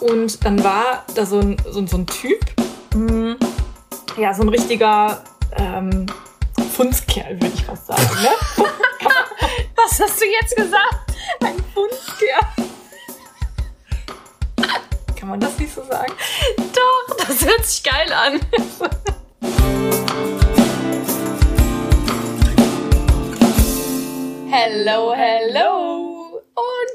und dann war da so ein, so, so ein Typ, mh, ja, so ein richtiger ähm, Fundskerl, würde ich fast sagen. Ne? Was hast du jetzt gesagt? Ein Fundskerl. Kann man das nicht so sagen? Doch, das hört sich geil an. Hello, hello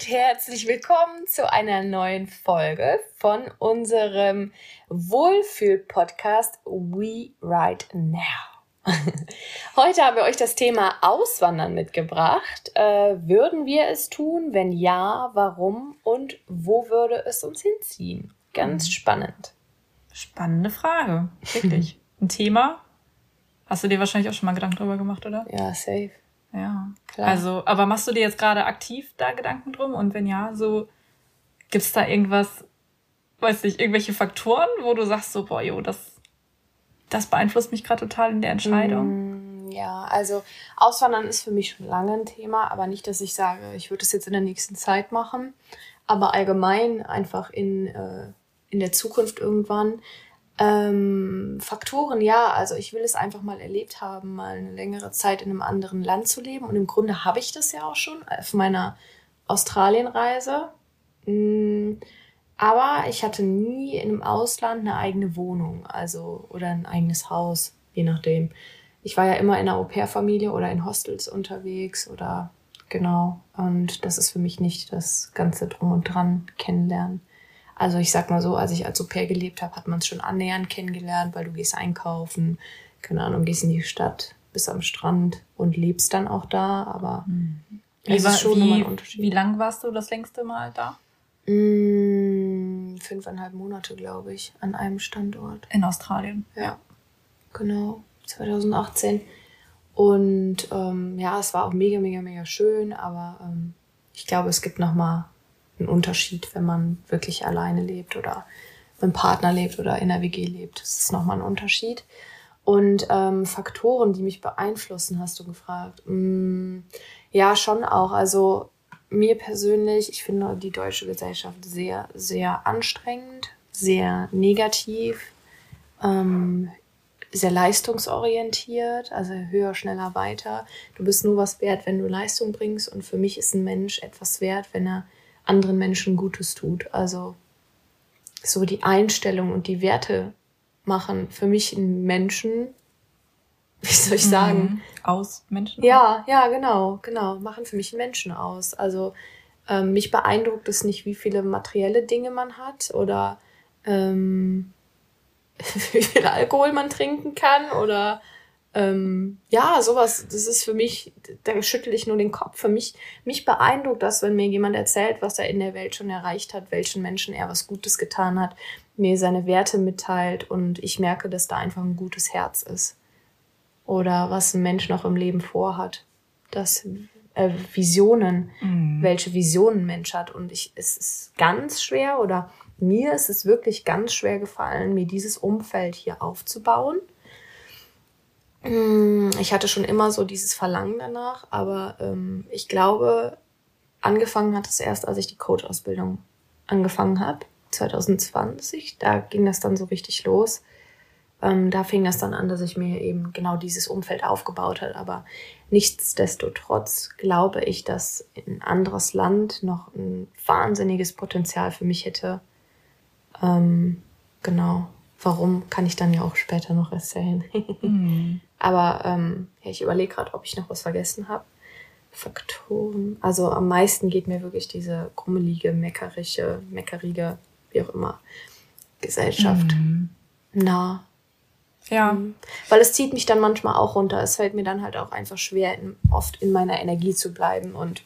und herzlich willkommen zu einer neuen Folge von unserem Wohlfühl-Podcast We Right Now. Heute haben wir euch das Thema Auswandern mitgebracht. Äh, würden wir es tun? Wenn ja, warum und wo würde es uns hinziehen? Ganz spannend. Spannende Frage. Wirklich. Ein Thema. Hast du dir wahrscheinlich auch schon mal Gedanken drüber gemacht, oder? Ja, safe. Ja. Klar. Also, aber machst du dir jetzt gerade aktiv da Gedanken drum? Und wenn ja, so gibt's da irgendwas, weiß nicht, irgendwelche Faktoren, wo du sagst so, boah, jo, das, das beeinflusst mich gerade total in der Entscheidung? Mm, Ja, also Auswandern ist für mich schon lange ein Thema, aber nicht, dass ich sage, ich würde es jetzt in der nächsten Zeit machen, aber allgemein einfach in, äh, in der Zukunft irgendwann. Ähm, Faktoren, ja, also ich will es einfach mal erlebt haben, mal eine längere Zeit in einem anderen Land zu leben. Und im Grunde habe ich das ja auch schon auf meiner Australienreise. Mm, Aber ich hatte nie in einem Ausland eine eigene Wohnung, also oder ein eigenes Haus, je nachdem. Ich war ja immer in einer Au-pair-Familie oder in Hostels unterwegs oder genau. Und das ist für mich nicht das ganze Drum und Dran kennenlernen. Also ich sag mal so, als ich als Au-pair gelebt habe, hat man es schon annähernd kennengelernt, weil du gehst einkaufen, keine Ahnung, gehst in die Stadt, bist am Strand und lebst dann auch da, aber Wie, es war, ist schon nochmal ein wie, Unterschied. wie lang warst du das längste Mal da? Mm, fünfeinhalb Monate, glaube ich, an einem Standort. In Australien. Ja, genau, 2018. Und ähm, ja, es war auch mega, mega, mega schön, aber ähm, ich glaube, es gibt nochmal einen Unterschied, wenn man wirklich alleine lebt oder mit einem Partner lebt oder in der WG lebt. Das ist nochmal ein Unterschied. Und ähm, Faktoren, die mich beeinflussen, hast du gefragt. Mm, ja, schon auch. Also mir persönlich, ich finde die deutsche Gesellschaft sehr, sehr anstrengend, sehr negativ, ähm, sehr leistungsorientiert, also höher, schneller, weiter. Du bist nur was wert, wenn du Leistung bringst. Und für mich ist ein Mensch etwas wert, wenn er anderen Menschen Gutes tut. Also so die Einstellung und die Werte machen für mich einen Menschen, wie soll ich sagen, Mhm. Aus Menschen? ja, ja, genau, genau. Machen für mich einen Menschen aus. Also ähm, mich beeindruckt es nicht, wie viele materielle Dinge man hat oder ähm, wie viel Alkohol man trinken kann oder ähm, ja, sowas. Das ist für mich, da schüttel ich nur den Kopf. Für mich, mich beeindruckt das, wenn mir jemand erzählt, was er in der Welt schon erreicht hat, welchen Menschen er was Gutes getan hat, mir seine Werte mitteilt und ich merke, dass da einfach ein gutes Herz ist oder was ein Mensch noch im Leben vorhat. Das äh, Visionen, Mhm. welche Visionen ein Mensch hat. Und ich, es ist ganz schwer oder mir ist es wirklich ganz schwer gefallen, mir dieses Umfeld hier aufzubauen. Mm, Ich hatte schon immer so dieses Verlangen danach, aber ähm, ich glaube, angefangen hat es erst, als ich die Coach-Ausbildung angefangen habe, 2020. Da ging das dann so richtig los ähm, da fing das dann an, dass ich mir eben genau dieses Umfeld aufgebaut hat. Aber nichtsdestotrotz glaube ich, dass ein anderes Land noch ein wahnsinniges Potenzial für mich hätte. Ähm, genau. Warum, kann ich dann ja auch später noch erzählen. Mhm. Aber ähm, ja, ich überlege gerade, ob ich noch was vergessen habe. Faktoren. Also am meisten geht mir wirklich diese grummelige, meckerische, meckerige, wie auch immer, Gesellschaft Mhm. nah. Ja. Mhm. Weil es zieht mich dann manchmal auch runter. Es fällt mir dann halt auch einfach schwer, in, oft in meiner Energie zu bleiben. Und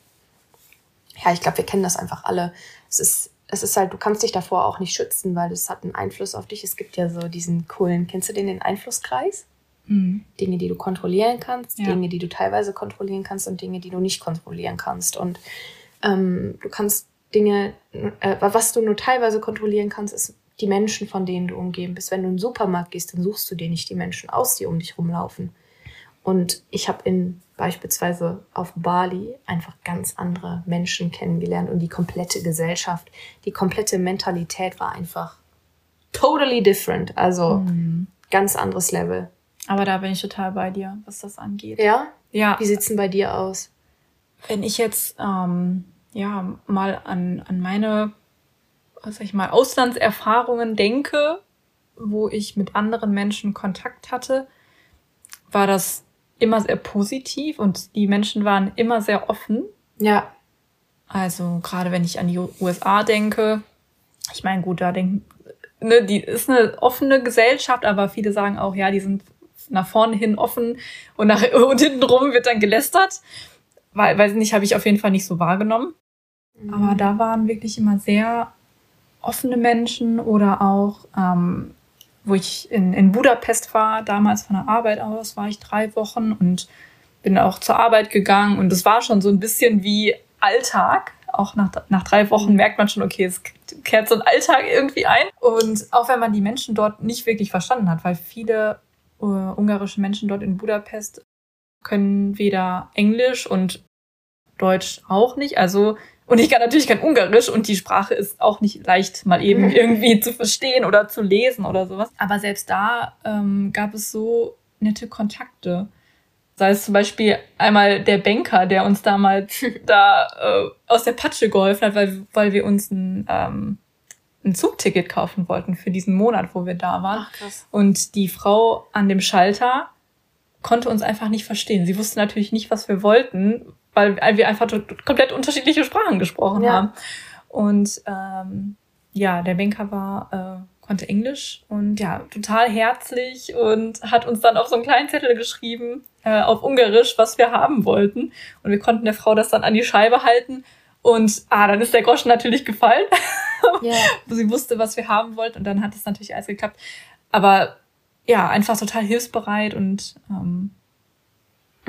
ja, ich glaube, wir kennen das einfach alle. Es ist, es ist halt, du kannst dich davor auch nicht schützen, weil das hat einen Einfluss auf dich. Es gibt ja so diesen coolen, kennst du den, den Einflusskreis? Mhm. Dinge, die du kontrollieren kannst, Ja. Dinge, die du teilweise kontrollieren kannst und Dinge, die du nicht kontrollieren kannst. Und ähm, du kannst Dinge, äh, was du nur teilweise kontrollieren kannst, ist die Menschen, von denen du umgeben bist. Wenn du in den Supermarkt gehst, dann suchst du dir nicht die Menschen aus, die um dich rumlaufen. Und ich habe in beispielsweise auf Bali einfach ganz andere Menschen kennengelernt und die komplette Gesellschaft, die komplette Mentalität war einfach totally different. Also mhm. ganz anderes Level. Aber da bin ich total bei dir, was das angeht. Ja? Ja. Wie sieht's denn bei dir aus? Wenn ich jetzt ähm, ja mal an, an meine, was sag ich mal, Auslandserfahrungen denke, wo ich mit anderen Menschen Kontakt hatte, war das immer sehr positiv und die Menschen waren immer sehr offen. Ja. Also gerade wenn ich an die USA denke, ich meine, gut, da denken, ne, die ist eine offene Gesellschaft, aber viele sagen auch, ja, die sind nach vorne hin offen und nach und hinten rum wird dann gelästert. Weil, weiß nicht, habe ich auf jeden Fall nicht so wahrgenommen. Mhm. Aber da waren wirklich immer sehr offene Menschen oder auch ähm, wo ich in, in Budapest war, damals von der Arbeit aus, war ich drei Wochen und bin auch zur Arbeit gegangen und es war schon so ein bisschen wie Alltag. Auch nach, nach drei Wochen merkt man schon, okay, es kehrt so ein Alltag irgendwie ein. Und auch wenn man die Menschen dort nicht wirklich verstanden hat, weil viele uh, ungarische Menschen dort in Budapest können weder Englisch und Deutsch auch nicht. Also und ich kann natürlich kein Ungarisch und die Sprache ist auch nicht leicht mal eben irgendwie zu verstehen oder zu lesen oder sowas. Aber selbst da ähm, gab es so nette Kontakte. Sei es zum Beispiel einmal der Banker, der uns damals da äh, aus der Patsche geholfen hat, weil, weil wir uns ein, ähm, ein Zugticket kaufen wollten für diesen Monat, wo wir da waren. Ach, krass. Und die Frau an dem Schalter konnte uns einfach nicht verstehen. Sie wusste natürlich nicht, was wir wollten, weil wir einfach komplett unterschiedliche Sprachen gesprochen ja. haben. Und ähm, ja, der Banker war, äh, konnte Englisch und ja, total herzlich und hat uns dann auf so einen kleinen Zettel geschrieben, äh, auf Ungarisch, was wir haben wollten. Und wir konnten der Frau das dann an die Scheibe halten. Und ah, dann ist der Groschen natürlich gefallen. Yeah. Sie wusste, was wir haben wollten und dann hat es natürlich alles geklappt. Aber ja, einfach total hilfsbereit und ähm,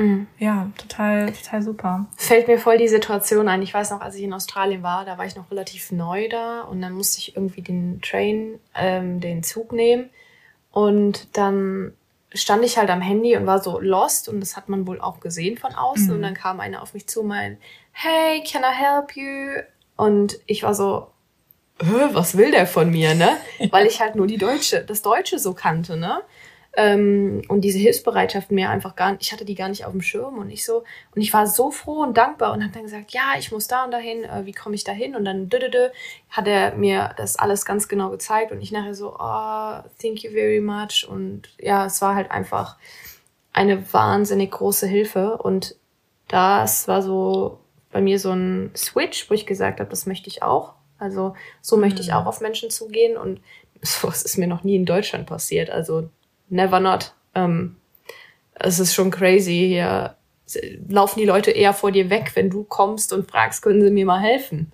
Mhm. Ja, total, total super. Fällt mir voll die Situation ein. Ich weiß noch, als ich in Australien war, da war ich noch relativ neu da und dann musste ich irgendwie den Train, ähm, den Zug nehmen und dann stand ich halt am Handy und war so lost und das hat man wohl auch gesehen von außen mhm. und dann kam einer auf mich zu und meinte, hey, can I help you? Und ich war so, was will der von mir, ne? Weil ich halt nur die Deutsche, das Deutsche so kannte, ne? Ähm, und diese Hilfsbereitschaft mir einfach gar nicht, ich hatte die gar nicht auf dem Schirm und ich so, und ich war so froh und dankbar und habe dann gesagt, ja, ich muss da und dahin, äh, wie komme ich da hin? Und dann dödödö, hat er mir das alles ganz genau gezeigt und ich nachher so, oh, thank you very much. Und ja, es war halt einfach eine wahnsinnig große Hilfe und das war so bei mir so ein Switch, wo ich gesagt habe, das möchte ich auch. Also so möchte ich mhm. auch auf Menschen zugehen und sowas ist mir noch nie in Deutschland passiert. Also never not. Ähm, es ist schon crazy. Hier laufen die Leute eher vor dir weg, wenn du kommst und fragst, können sie mir mal helfen?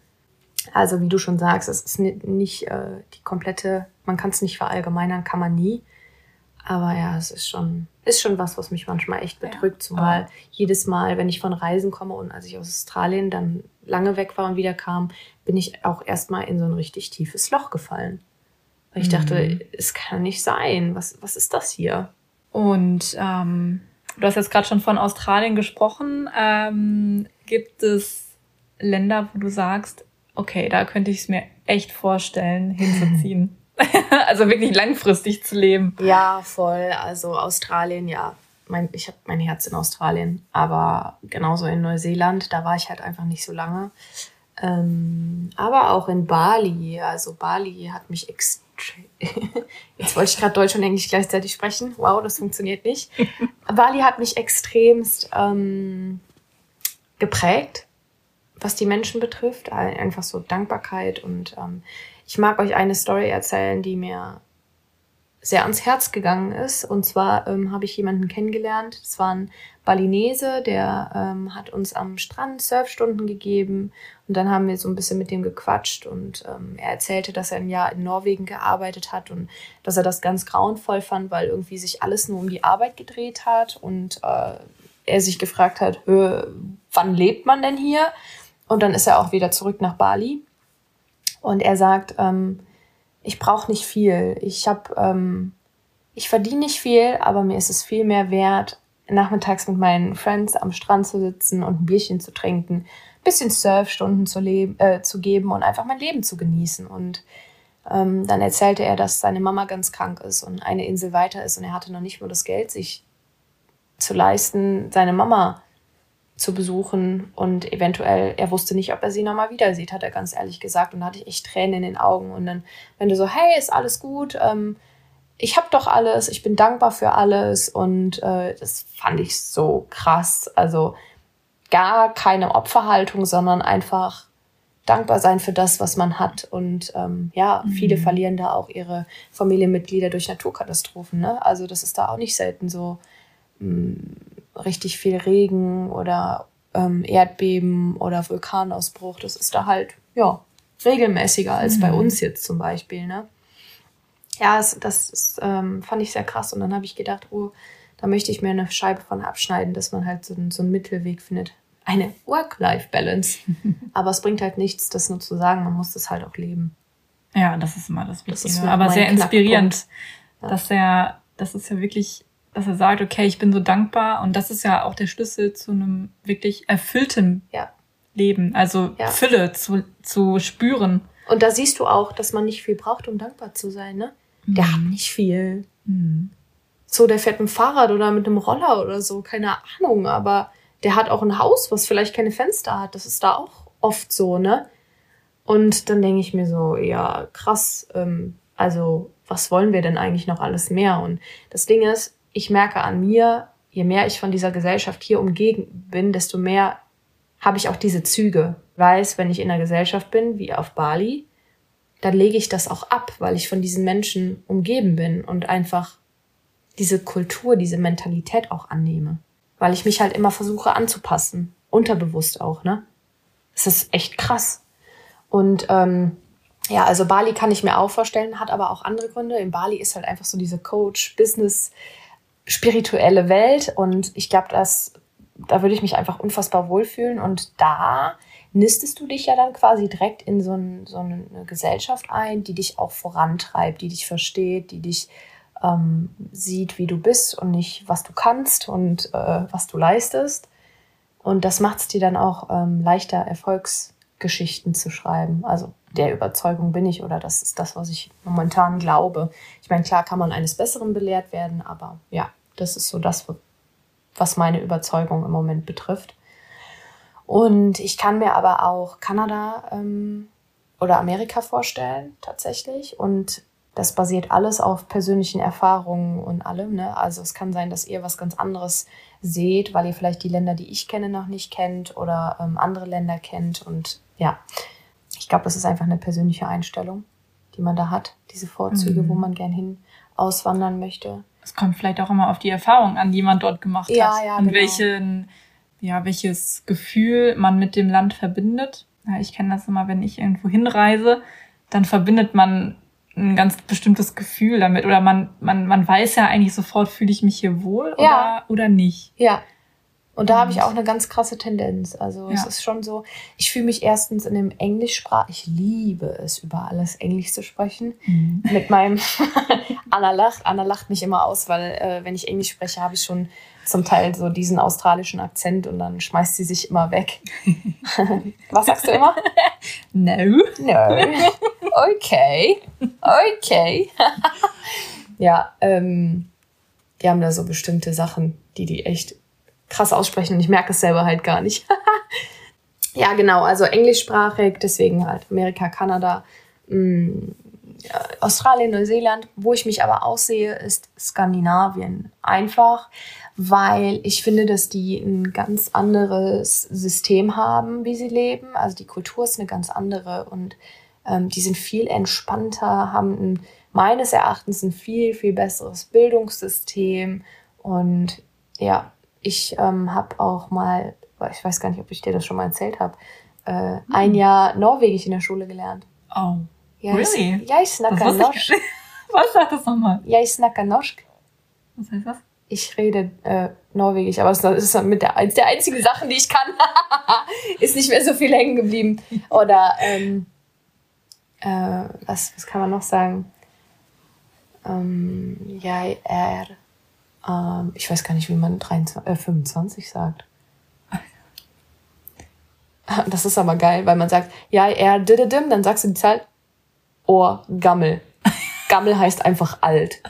Also wie du schon sagst, es ist nicht äh, die komplette, man kann es nicht verallgemeinern, kann man nie. Aber ja, es ist schon, ist schon was, was mich manchmal echt bedrückt. Zumal ja. jedes Mal, wenn ich von Reisen komme und als ich aus Australien dann lange weg war und wieder kam, bin ich auch erstmal in so ein richtig tiefes Loch gefallen. Weil ich dachte, mhm. es kann nicht sein. Was, was ist das hier? Und ähm, du hast jetzt gerade schon von Australien gesprochen. Ähm, gibt es Länder, wo du sagst, okay, da könnte ich es mir echt vorstellen, hinzuziehen? also wirklich langfristig zu leben. Ja, voll. Also Australien, ja. Mein, ich habe mein Herz in Australien, aber genauso in Neuseeland, da war ich halt einfach nicht so lange. Ähm, aber auch in Bali. Also Bali hat mich extrem Jetzt wollte ich gerade Deutsch und Englisch gleichzeitig sprechen. Wow, das funktioniert nicht. Bali hat mich extremst ähm, geprägt, was die Menschen betrifft. Einfach so Dankbarkeit. Und ähm, ich mag euch eine Story erzählen, die mir sehr ans Herz gegangen ist. Und zwar ähm, habe ich jemanden kennengelernt. Das war ein Balinese, der ähm, hat uns am Strand Surfstunden gegeben. Und dann haben wir so ein bisschen mit dem gequatscht. Und ähm, er erzählte, dass er ein Jahr in Norwegen gearbeitet hat und dass er das ganz grauenvoll fand, weil irgendwie sich alles nur um die Arbeit gedreht hat. Und äh, er sich gefragt hat, wann lebt man denn hier? Und dann ist er auch wieder zurück nach Bali. Und er sagt, ähm, ich brauche nicht viel. Ich habe, ähm, ich verdiene nicht viel, aber mir ist es viel mehr wert, nachmittags mit meinen Friends am Strand zu sitzen und ein Bierchen zu trinken, ein bisschen Surfstunden zu, äh, zu geben und einfach mein Leben zu genießen. Und ähm, dann erzählte er, dass seine Mama ganz krank ist und eine Insel weiter ist und er hatte noch nicht mal das Geld, sich zu leisten, seine Mama zu besuchen und eventuell, er wusste nicht, ob er sie nochmal wieder sieht, hat er ganz ehrlich gesagt. Und da hatte ich echt Tränen in den Augen. Und dann, wenn du so, hey, ist alles gut, ähm, ich habe doch alles, ich bin dankbar für alles. Und äh, das fand ich so krass. Also gar keine Opferhaltung, sondern einfach dankbar sein für das, was man hat. Und ähm, ja, mhm. viele verlieren da auch ihre Familienmitglieder durch Naturkatastrophen. Ne? Also das ist da auch nicht selten so. Mh, mm, richtig viel Regen oder ähm, Erdbeben oder Vulkanausbruch. Das ist da halt, ja, regelmäßiger als mhm. bei uns jetzt zum Beispiel, ne? Ja, das, das ist, ähm, fand ich sehr krass. Und dann habe ich gedacht, oh, da möchte ich mir eine Scheibe von abschneiden, dass man halt so, so einen Mittelweg findet. Eine Work-Life-Balance. Aber es bringt halt nichts, das nur zu sagen, man muss das halt auch leben. Ja, das ist immer das Wichtige. Das Aber sehr inspirierend, ja. dass er, das ist ja wirklich dass er sagt, okay, ich bin so dankbar und das ist ja auch der Schlüssel zu einem wirklich erfüllten ja. Leben, also ja. Fülle zu, zu spüren. Und da siehst du auch, dass man nicht viel braucht, um dankbar zu sein, ne? Mhm. Der hat nicht viel. Mhm. So, der fährt mit dem Fahrrad oder mit einem Roller oder so, keine Ahnung, aber der hat auch ein Haus, was vielleicht keine Fenster hat. Das ist da auch oft so, ne? Und dann denke ich mir so, ja, krass, ähm, also was wollen wir denn eigentlich noch alles mehr? Und das Ding ist, ich merke an mir, je mehr ich von dieser Gesellschaft hier umgeben bin, desto mehr habe ich auch diese Züge. Weiß, wenn ich in einer Gesellschaft bin, wie auf Bali, dann lege ich das auch ab, weil ich von diesen Menschen umgeben bin und einfach diese Kultur, diese Mentalität auch annehme. Weil ich mich halt immer versuche anzupassen. Unterbewusst auch, ne? Das ist echt krass. Und ähm, ja, also Bali kann ich mir auch vorstellen, hat aber auch andere Gründe. In Bali ist halt einfach so diese Coach-Business- spirituelle Welt und ich glaube, dass da würde ich mich einfach unfassbar wohlfühlen und da nistest du dich ja dann quasi direkt in so, ein, so eine Gesellschaft ein, die dich auch vorantreibt, die dich versteht, die dich ähm, sieht, wie du bist und nicht, was du kannst und äh, was du leistest. Und das macht es dir dann auch ähm, leichter, Erfolgsgeschichten zu schreiben. Also der Überzeugung bin ich oder das ist das, was ich momentan glaube. Ich meine, klar kann man eines Besseren belehrt werden, aber ja, das ist so das, was meine Überzeugung im Moment betrifft. Und ich kann mir aber auch Kanada ähm, oder Amerika vorstellen, tatsächlich. Und das basiert alles auf persönlichen Erfahrungen und allem. Ne? Also es kann sein, dass ihr was ganz anderes seht, weil ihr vielleicht die Länder, die ich kenne, noch nicht kennt oder ähm, andere Länder kennt. Und ja, ich glaube, das ist einfach eine persönliche Einstellung, die man da hat, diese Vorzüge, mhm. wo man gern hin auswandern möchte. Es kommt vielleicht auch immer auf die Erfahrung an, die man dort gemacht ja, hat. Ja, und genau. welchen, ja, welches Gefühl man mit dem Land verbindet. Ja, ich kenne das immer, wenn ich irgendwo hinreise, dann verbindet man ein ganz bestimmtes Gefühl damit. Oder man, man, man weiß ja eigentlich sofort, fühle ich mich hier wohl ja. oder, oder nicht. Ja, und da habe ich auch eine ganz krasse Tendenz. Also ja. es ist schon so, ich fühle mich erstens in dem Englischsprach, ich liebe es, über alles Englisch zu sprechen. Mhm. Mit meinem, Anna lacht, Anna lacht mich immer aus, weil äh, wenn ich Englisch spreche, habe ich schon zum Teil so diesen australischen Akzent und dann schmeißt sie sich immer weg. Was sagst du immer? No. No. Okay. Okay. ja, ähm, die haben da so bestimmte Sachen, die die echt krass aussprechen und ich merke es selber halt gar nicht. ja, genau, also englischsprachig, deswegen halt Amerika, Kanada, mh, mm, Australien, Neuseeland. Wo ich mich aber aussehe, ist Skandinavien. Einfach, weil ich finde, dass die ein ganz anderes System haben, wie sie leben. Also die Kultur ist eine ganz andere und ähm, die sind viel entspannter, haben ein, meines Erachtens ein viel, viel besseres Bildungssystem und ja, ich ähm, habe auch mal, ich weiß gar nicht, ob ich dir das schon mal erzählt habe, äh, hm. ein Jahr Norwegisch in der Schule gelernt. Oh, ja, really? Ich, ja, ich snacka norsk. Was sagt das nochmal? Ja, ich snacka norsk. Was heißt das? Ich rede äh, Norwegisch, aber es ist mit der, eins der einzigen Sachen, die ich kann. ist nicht mehr so viel hängen geblieben. Oder ähm, äh, was, was kann man noch sagen? Ähm, ja, er ähm, ich weiß gar nicht, wie man 23, äh, 25 sagt. Das ist aber geil, weil man sagt, ja, er dididim, dann sagst du die Zahl, Ohr, Gammel. Gammel heißt einfach alt.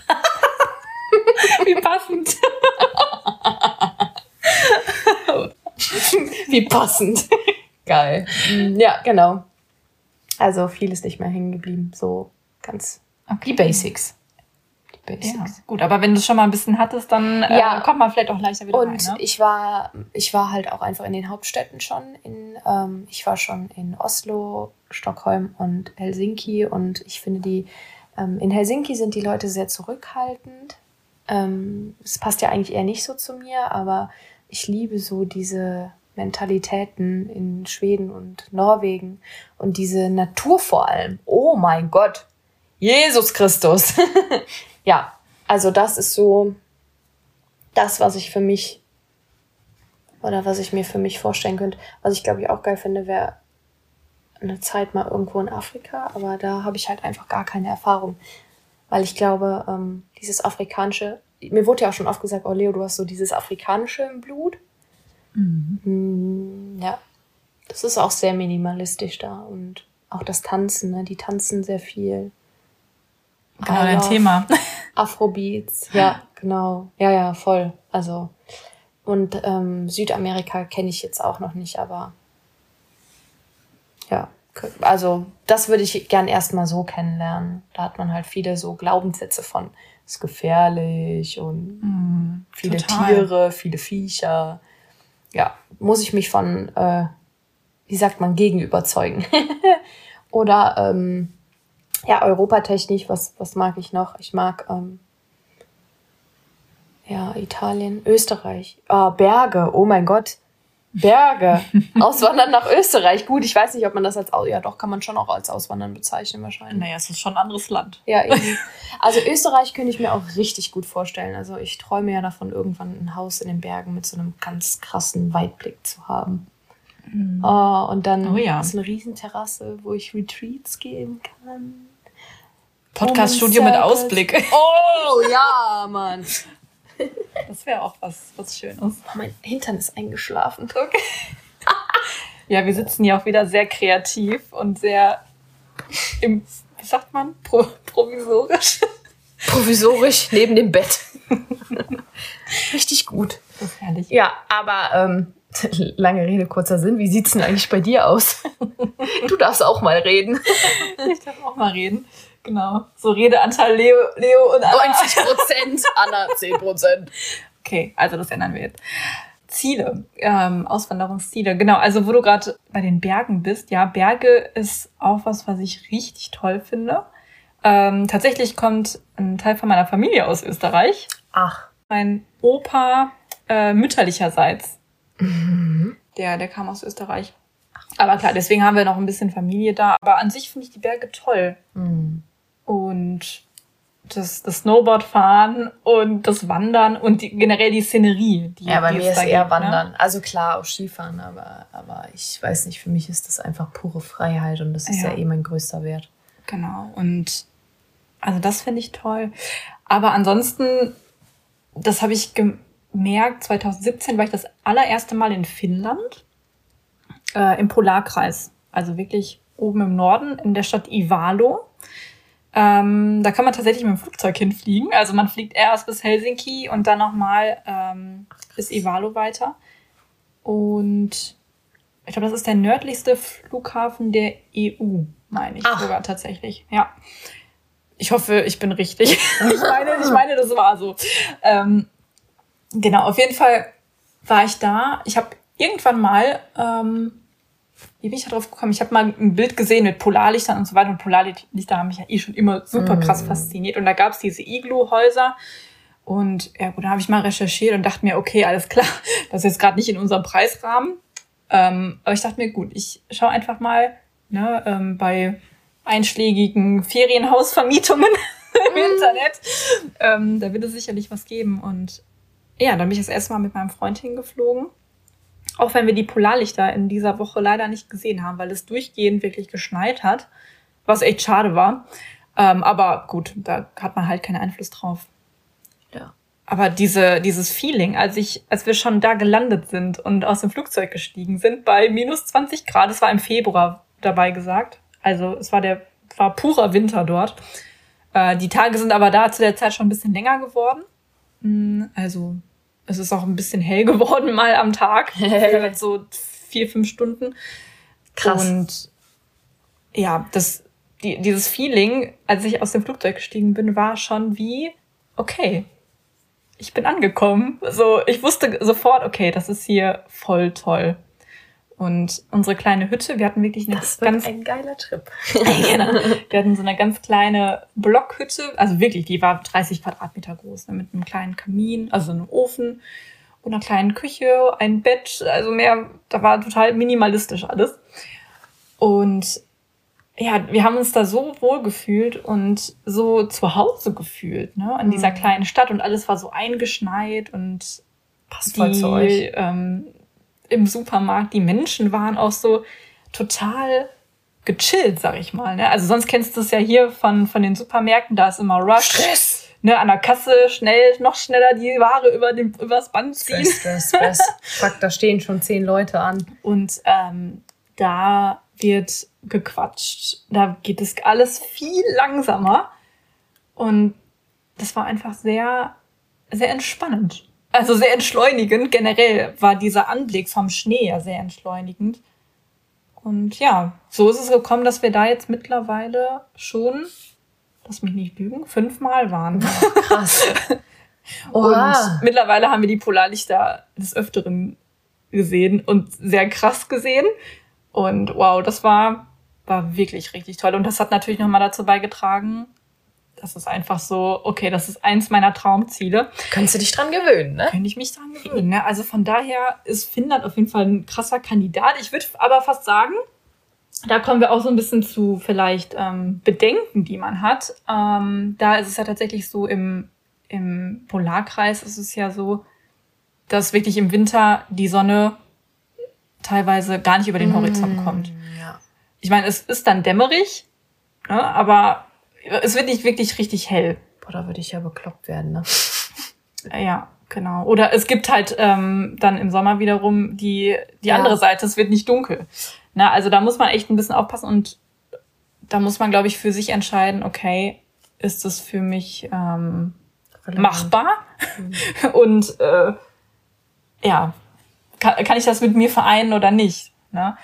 Wie passend. Wie passend. Geil. Ja, genau. Also viel ist nicht mehr hängen geblieben. So ganz okay. die Basics. Basics. Ja, gut, aber wenn du es schon mal ein bisschen hattest, dann äh, ja. kommt man vielleicht auch leichter wieder Und rein. Ne? ich war, ich war halt auch einfach in den Hauptstädten schon. In, ähm, ich war schon in Oslo, Stockholm und Helsinki und ich finde die ähm, in Helsinki sind die Leute sehr zurückhaltend. Ähm, es passt ja eigentlich eher nicht so zu mir, aber ich liebe so diese Mentalitäten in Schweden und Norwegen und diese Natur vor allem. Oh mein Gott, Jesus Christus. ja, also das ist so das, was ich für mich oder was ich mir für mich vorstellen könnte. Was ich glaube ich auch geil finde, wäre eine Zeit mal irgendwo in Afrika, aber da habe ich halt einfach gar keine Erfahrung. Weil ich glaube, ähm, dieses afrikanische, mir wurde ja auch schon oft gesagt, oh Leo, du hast so dieses afrikanische im Blut. Mhm. Mm, ja, das ist auch sehr minimalistisch da und auch das Tanzen, ne? die tanzen sehr viel. Genau dein Thema. Afrobeats, ja, genau. Ja, ja, voll. Also, und ähm, Südamerika kenne ich jetzt auch noch nicht, aber ja, also das würde ich gern erstmal so kennenlernen. Da hat man halt viele so Glaubenssätze von, ist gefährlich und mm, viele total. Tiere, viele Viecher. Ja, muss ich mich von, äh, wie sagt man, gegen überzeugen. Oder ähm, ja, europatechnisch, was, was mag ich noch? Ich mag ähm, ja, Italien, Österreich. Oh, Berge, oh mein Gott. Berge. Auswandern nach Österreich. Gut, ich weiß nicht, ob man das als, ja doch, kann man schon auch als Auswandern bezeichnen wahrscheinlich. Naja, es ist schon ein anderes Land. Ja, eben. Also Österreich könnte ich mir auch richtig gut vorstellen. Also ich träume ja davon, irgendwann ein Haus in den Bergen mit so einem ganz krassen Weitblick zu haben. Mhm. Oh, und dann oh, ja. ist eine Riesenterrasse, wo ich Retreats geben kann. Podcast-Studio mit Ausblick. Oh ja, Mann. Das wäre auch was, was Schönes. Mein Hintern ist eingeschlafen. Okay. ja, wir sitzen hier auch wieder sehr kreativ und sehr im, wie sagt man, Pro, provisorisch. Provisorisch neben dem Bett. Richtig gut. Das ist herrlich. Ja, aber ähm, lange Rede, kurzer Sinn. Wie sieht's denn eigentlich bei dir aus? Du darfst auch mal reden. Ich darf auch mal reden. Genau. So Redeanteil Leo, Leo und Anna. 90 Prozent, Anna 10 Prozent. Okay, also das ändern wir jetzt. Ziele, ähm, Auswanderungsziele. Genau, also wo du gerade bei den Bergen bist, ja, Berge ist auch was, was ich richtig toll finde. Ähm, tatsächlich kommt ein Teil von meiner Familie aus Österreich. Ach. Mein Opa äh, mütterlicherseits. Mhm. Der, der kam aus Österreich. Aber klar, deswegen haben wir noch ein bisschen Familie da. Aber an sich finde ich die Berge toll. Mhm und das, das Snowboardfahren und das Wandern und die, generell die Szenerie. Die, ja, bei mir ist eher gibt, ne? Wandern. Ne? Also klar, auch Skifahren, aber, aber ich weiß nicht, für mich ist das einfach pure Freiheit und das ist ja, ja eh mein größter Wert. Genau, und also das finde ich toll. Aber ansonsten, das habe ich gemerkt, 2017 war ich das allererste Mal in Finnland, äh, im Polarkreis. Also wirklich oben im Norden, in der Stadt Ivalo. Ähm, da kann man tatsächlich mit dem Flugzeug hinfliegen. Also man fliegt erst bis Helsinki und dann nochmal ähm, bis Ivalo weiter. Und ich glaube, das ist der nördlichste Flughafen der EU, meine ich Ach. sogar tatsächlich. Ja. Ich hoffe, ich bin richtig. ich, meine, ich meine, das war so. Ähm, genau, auf jeden Fall war ich da. Ich habe irgendwann mal ähm, wie bin ich da drauf gekommen? Ich habe mal ein Bild gesehen mit Polarlichtern und so weiter. Und Polarlichter haben mich ja eh schon immer super krass mm. fasziniert. Und da gab es diese Iglu-Häuser. Und ja, gut, da habe ich mal recherchiert und dachte mir, okay, alles klar, das ist jetzt gerade nicht in unserem Preisrahmen. Ähm, aber ich dachte mir, gut, ich schaue einfach mal ne, ähm, bei einschlägigen Ferienhausvermietungen im mm. Internet. Ähm, da wird es sicherlich was geben. Und ja, dann bin ich das erste Mal mit meinem Freund hingeflogen. Auch wenn wir die Polarlichter in dieser Woche leider nicht gesehen haben, weil es durchgehend wirklich geschneit hat, was echt schade war. Ähm, aber gut, da hat man halt keinen Einfluss drauf. Ja. aber diese, dieses Feeling, als ich, als wir schon da gelandet sind und aus dem Flugzeug gestiegen sind, bei minus 20 Grad, es war im Februar dabei gesagt. Also es war der, war purer Winter dort. Äh, die Tage sind aber da zu der Zeit schon ein bisschen länger geworden. Hm, also es ist auch ein bisschen hell geworden mal am Tag. so vier, fünf Stunden. Krass. Und ja, das, die, dieses Feeling, als ich aus dem Flugzeug gestiegen bin, war schon wie, okay, ich bin angekommen. So, ich wusste sofort, okay, das ist hier voll toll. Und unsere kleine Hütte, wir hatten wirklich eine das ganz ein geiler Trip. genau. Wir hatten so eine ganz kleine Blockhütte, also wirklich, die war 30 Quadratmeter groß, ne, mit einem kleinen Kamin, also einem Ofen und einer kleinen Küche, ein Bett, also mehr, da war total minimalistisch alles. Und ja, wir haben uns da so wohl gefühlt und so zu Hause gefühlt, ne, in mhm. dieser kleinen Stadt und alles war so eingeschneit und passt voll zu euch. Ähm, Im Supermarkt, die Menschen waren auch so total gechillt, sag ich mal. Ne? Also sonst kennst du es ja hier von, von den Supermärkten, da ist immer Rush. Stress! Ne, an der Kasse schnell, noch schneller die Ware über den, übers Band ziehen. Stress, Stress, Stress. Fuck, da stehen schon zehn Leute an. Und ähm, da wird gequatscht. Da geht es alles viel langsamer. Und das war einfach sehr, sehr entspannend. Also sehr entschleunigend. Generell war dieser Anblick vom Schnee ja sehr entschleunigend. Und ja, so ist es gekommen, dass wir da jetzt mittlerweile schon, lass mich nicht lügen, fünfmal waren. Krass. und mittlerweile haben wir die Polarlichter des Öfteren gesehen und sehr krass gesehen. Und wow, das war, war wirklich richtig toll. Und das hat natürlich nochmal dazu beigetragen, das ist einfach so, okay, das ist eins meiner Traumziele. Kannst du dich dran gewöhnen, ne? Könnte ich mich dran gewöhnen, ne? Also von daher ist Finnland auf jeden Fall ein krasser Kandidat. Ich würde aber fast sagen, da kommen wir auch so ein bisschen zu vielleicht ähm, Bedenken, die man hat. Ähm, da ist es ja tatsächlich so, im, im Polarkreis ist es ja so, dass wirklich im Winter die Sonne teilweise gar nicht über den Horizont mm, kommt. Ja. Ich meine, es ist dann dämmerig, ne, aber es wird nicht wirklich richtig hell. Boah, da würde ich ja bekloppt werden, ne? Ja, genau. Oder es gibt halt ähm, dann im Sommer wiederum die, die ja. andere Seite, es wird nicht dunkel. Na, also da muss man echt ein bisschen aufpassen und da muss man, glaube ich, für sich entscheiden, okay, ist das für mich ähm, machbar? Mhm. und äh, ja, kann, kann ich das mit mir vereinen oder nicht? Ne?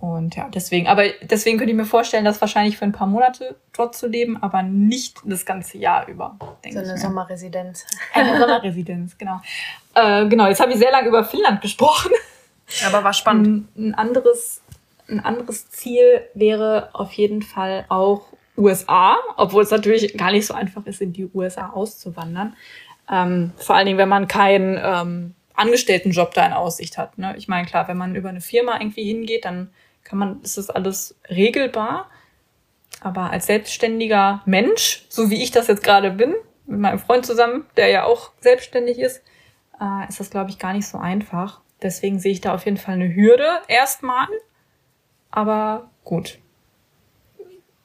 Und ja, deswegen, aber deswegen könnte ich mir vorstellen, das wahrscheinlich für ein paar Monate dort zu leben, aber nicht das ganze Jahr über. So eine Sommerresidenz. Eine Sommerresidenz, genau. Äh, genau, jetzt habe ich sehr lange über Finnland gesprochen. Aber war spannend. Ein, ein, anderes, ein anderes Ziel wäre auf jeden Fall auch USA, obwohl es natürlich gar nicht so einfach ist, in die USA auszuwandern. Ähm, vor allen Dingen, wenn man kein ähm, Angestelltenjob da in Aussicht hat. Ne? Ich meine, klar, wenn man über eine Firma irgendwie hingeht, dann kann man, ist das alles regelbar. Aber als selbstständiger Mensch, so wie ich das jetzt gerade bin, mit meinem Freund zusammen, der ja auch selbstständig ist, äh, ist das, glaube ich, gar nicht so einfach. Deswegen sehe ich da auf jeden Fall eine Hürde erstmal. Aber gut.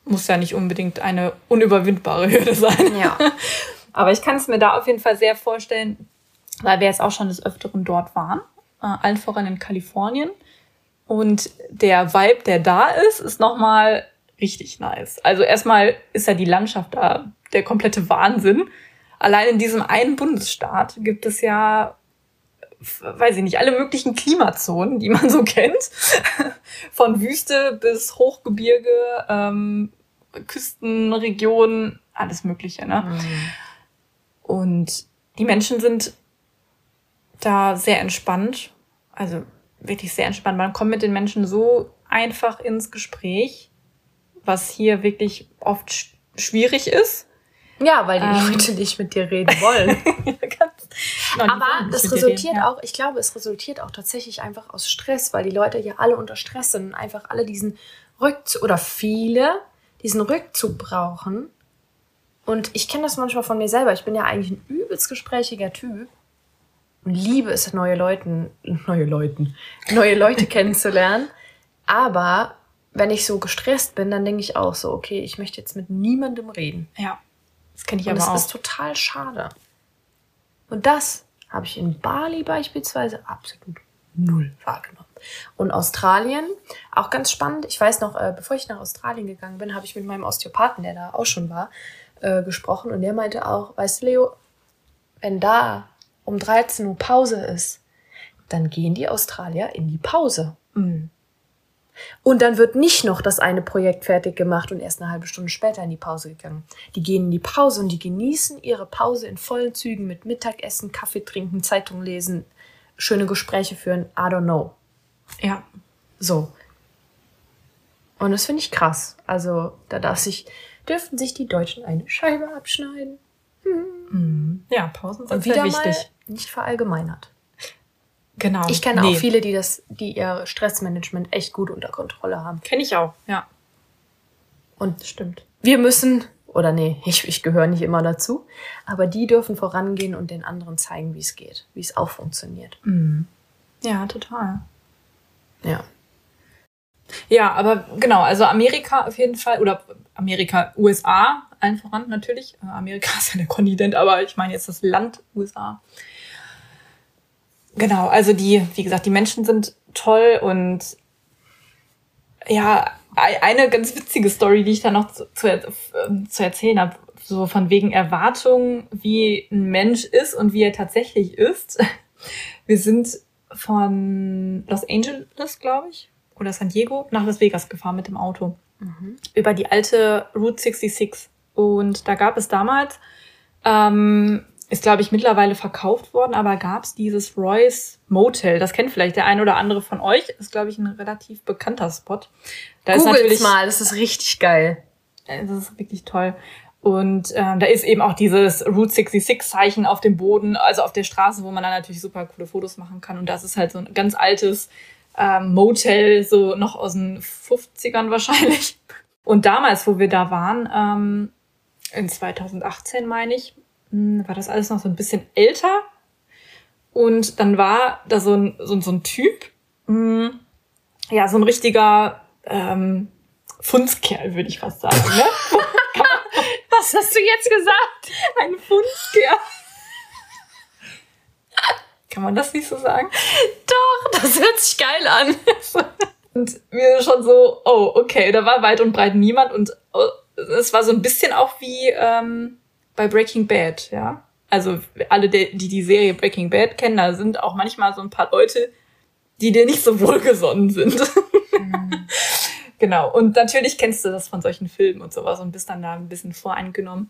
Muss ja nicht unbedingt eine unüberwindbare Hürde sein. Ja. Aber ich kann es mir da auf jeden Fall sehr vorstellen, weil wir jetzt auch schon des Öfteren dort waren, äh, allen voran in Kalifornien. Und der Vibe, der da ist, ist nochmal richtig nice. Also erstmal ist ja die Landschaft da der komplette Wahnsinn. Allein in diesem einen Bundesstaat gibt es ja, weiß ich nicht, alle möglichen Klimazonen, die man so kennt. Von Wüste bis Hochgebirge, ähm, Küstenregionen, alles Mögliche. Ne? Mhm. Und die Menschen sind da sehr entspannt. Also wirklich sehr entspannt. Man kommt mit den Menschen so einfach ins Gespräch, was hier wirklich oft sch schwierig ist. Ja, weil die ähm. Leute nicht mit dir reden wollen. ja, Aber das resultiert reden, ja. auch, ich glaube, es resultiert auch tatsächlich einfach aus Stress, weil die Leute ja alle unter Stress sind und einfach alle diesen Rückzug oder viele diesen Rückzug brauchen. Und ich kenne das manchmal von mir selber. Ich bin ja eigentlich ein übelst gesprächiger Typ liebe es, neue Leuten, neue Leuten, neue Leute kennenzulernen. Aber wenn ich so gestresst bin, dann denke ich auch so, okay, ich möchte jetzt mit niemandem reden. Ja, das kenne ich und aber auch. Und das ist total schade. Und das habe ich in Bali beispielsweise absolut null wahrgenommen. Und Australien, auch ganz spannend. Ich weiß noch, äh, bevor ich nach Australien gegangen bin, habe ich mit meinem Osteopathen, der da auch schon war, äh, gesprochen. Und der meinte auch, weißt du, Leo, wenn da um 13 Uhr Pause ist, dann gehen die Australier in die Pause. Mhm. Und dann wird nicht noch das eine Projekt fertig gemacht und erst eine halbe Stunde später in die Pause gegangen. Die gehen in die Pause und die genießen ihre Pause in vollen Zügen mit Mittagessen, Kaffee trinken, Zeitung lesen, schöne Gespräche führen. I don't know. Ja. So. Und das finde ich krass. Also, da darf sich, dürften sich die Deutschen eine Scheibe abschneiden. Hm. Ja, Pausen sind Und wieder wichtig. Mal nicht verallgemeinert. Genau. Ich kenne nee. auch viele, die das, die ihr Stressmanagement echt gut unter Kontrolle haben. Kenne ich auch, ja. Und stimmt. Wir müssen, oder nee, ich, ich gehöre nicht immer dazu, aber die dürfen vorangehen und den anderen zeigen, wie es geht, wie es auch funktioniert. Mhm. Ja, total. Ja. Ja, aber genau, also Amerika auf jeden Fall, oder Amerika, USA, allen voran natürlich. Äh, Amerika ist ja der Kontinent, aber ich meine jetzt das Land USA. Genau, also die, wie gesagt, die Menschen sind toll und ja, eine ganz witzige Story, die ich da noch zu, zu, ähm, zu erzählen habe, so von wegen Erwartungen, wie ein Mensch ist und wie er tatsächlich ist. Wir sind von Los Angeles, glaube ich, oder San Diego nach Las Vegas gefahren mit dem Auto. Mhm. Über die alte Route 66. Und da gab es damals ähm, ist, glaube ich, mittlerweile verkauft worden, aber gab es dieses Royce Motel. Das kennt vielleicht der eine oder andere von euch. Ist, glaube ich, ein relativ bekannter Spot. Da Googles ist natürlich, mal, das ist richtig geil. Das ist wirklich toll. Und ähm, da ist eben auch dieses Route 66 Zeichen auf dem Boden, also auf der Straße, wo man dann natürlich super coole Fotos machen kann. Und das ist halt so ein ganz altes ähm, Motel, so noch aus den 50ern wahrscheinlich. Und damals, wo wir da waren, ähm, in 2018 meine ich, hm, war das alles noch so ein bisschen älter. Und dann war da so ein, so, so ein Typ, mh, hm, ja, so ein richtiger ähm, Fundskerl, würde ich fast sagen. Ne? Was hast du jetzt gesagt? Ein Fundskerl. Kann man das nicht so sagen? Doch, das hört sich geil an. und wir schon so, oh, okay, da war weit und breit niemand und oh, es war so ein bisschen auch wie ähm, bei Breaking Bad, ja. Also alle, die die Serie Breaking Bad kennen, da sind auch manchmal so ein paar Leute, die dir nicht so wohlgesonnen sind. Mhm. genau. Und natürlich kennst du das von solchen Filmen und sowas und bist dann da ein bisschen voreingenommen.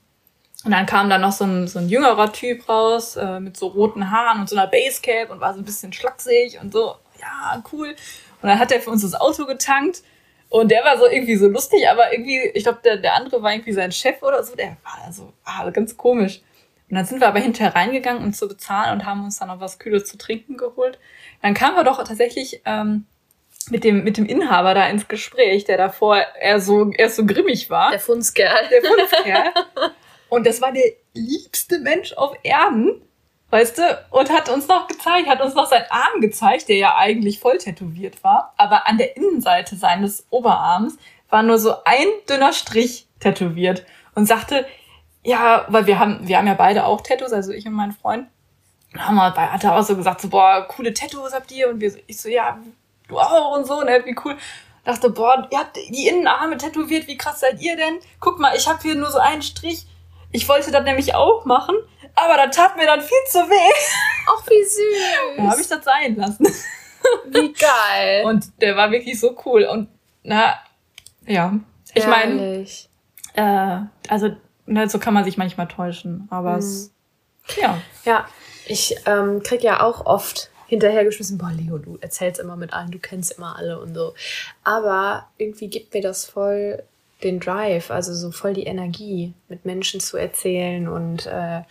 Und dann kam da noch so ein, so ein jüngerer Typ raus, äh, mit so roten Haaren und so einer Basecap und war so ein bisschen schlaksig und so, ja, cool. Und dann hat er für uns das Auto getankt und der war so irgendwie so lustig, aber irgendwie, ich glaube, der, der andere war irgendwie sein Chef oder so, der war so ah, ganz komisch. Und dann sind wir aber hinterher reingegangen, um zu bezahlen und haben uns dann noch was Kühles zu trinken geholt. Dann kamen wir doch tatsächlich ähm, mit dem, mit dem Inhaber da ins Gespräch, der davor eher so, eher so grimmig war. Der Funskerl. Der Funskerl. Und das war der liebste Mensch auf Erden weißt du, und hat uns noch gezeigt, hat uns noch seinen Arm gezeigt, der ja eigentlich voll tätowiert war, aber an der Innenseite seines Oberarms war nur so ein dünner Strich tätowiert und sagte, ja, weil wir haben, wir haben ja beide auch Tattoos, also ich und mein Freund. Und haben wir, hat er auch so gesagt, so, boah, coole Tattoos habt ihr? Und wir ich so, ja, du auch und so, ne, wie cool. Dachte, boah, ihr habt die Innenarme tätowiert, wie krass seid ihr denn? Guck mal, ich habe hier nur so einen Strich. Ich wollte das nämlich auch machen, aber das tat mir dann viel zu weh. Ach, wie süß. Da habe ich das sein lassen. Wie geil. Und der war wirklich so cool. Und na, ja. Ich meine, äh, also ne, so kann man sich manchmal täuschen. Aber mhm. es, ja. Ja, ich ähm, krieg ja auch oft hinterhergeschmissen, boah, Leo, du erzählst immer mit allen, du kennst immer alle und so. Aber irgendwie gibt mir das voll den Drive, also so voll die Energie, mit Menschen zu erzählen und äh,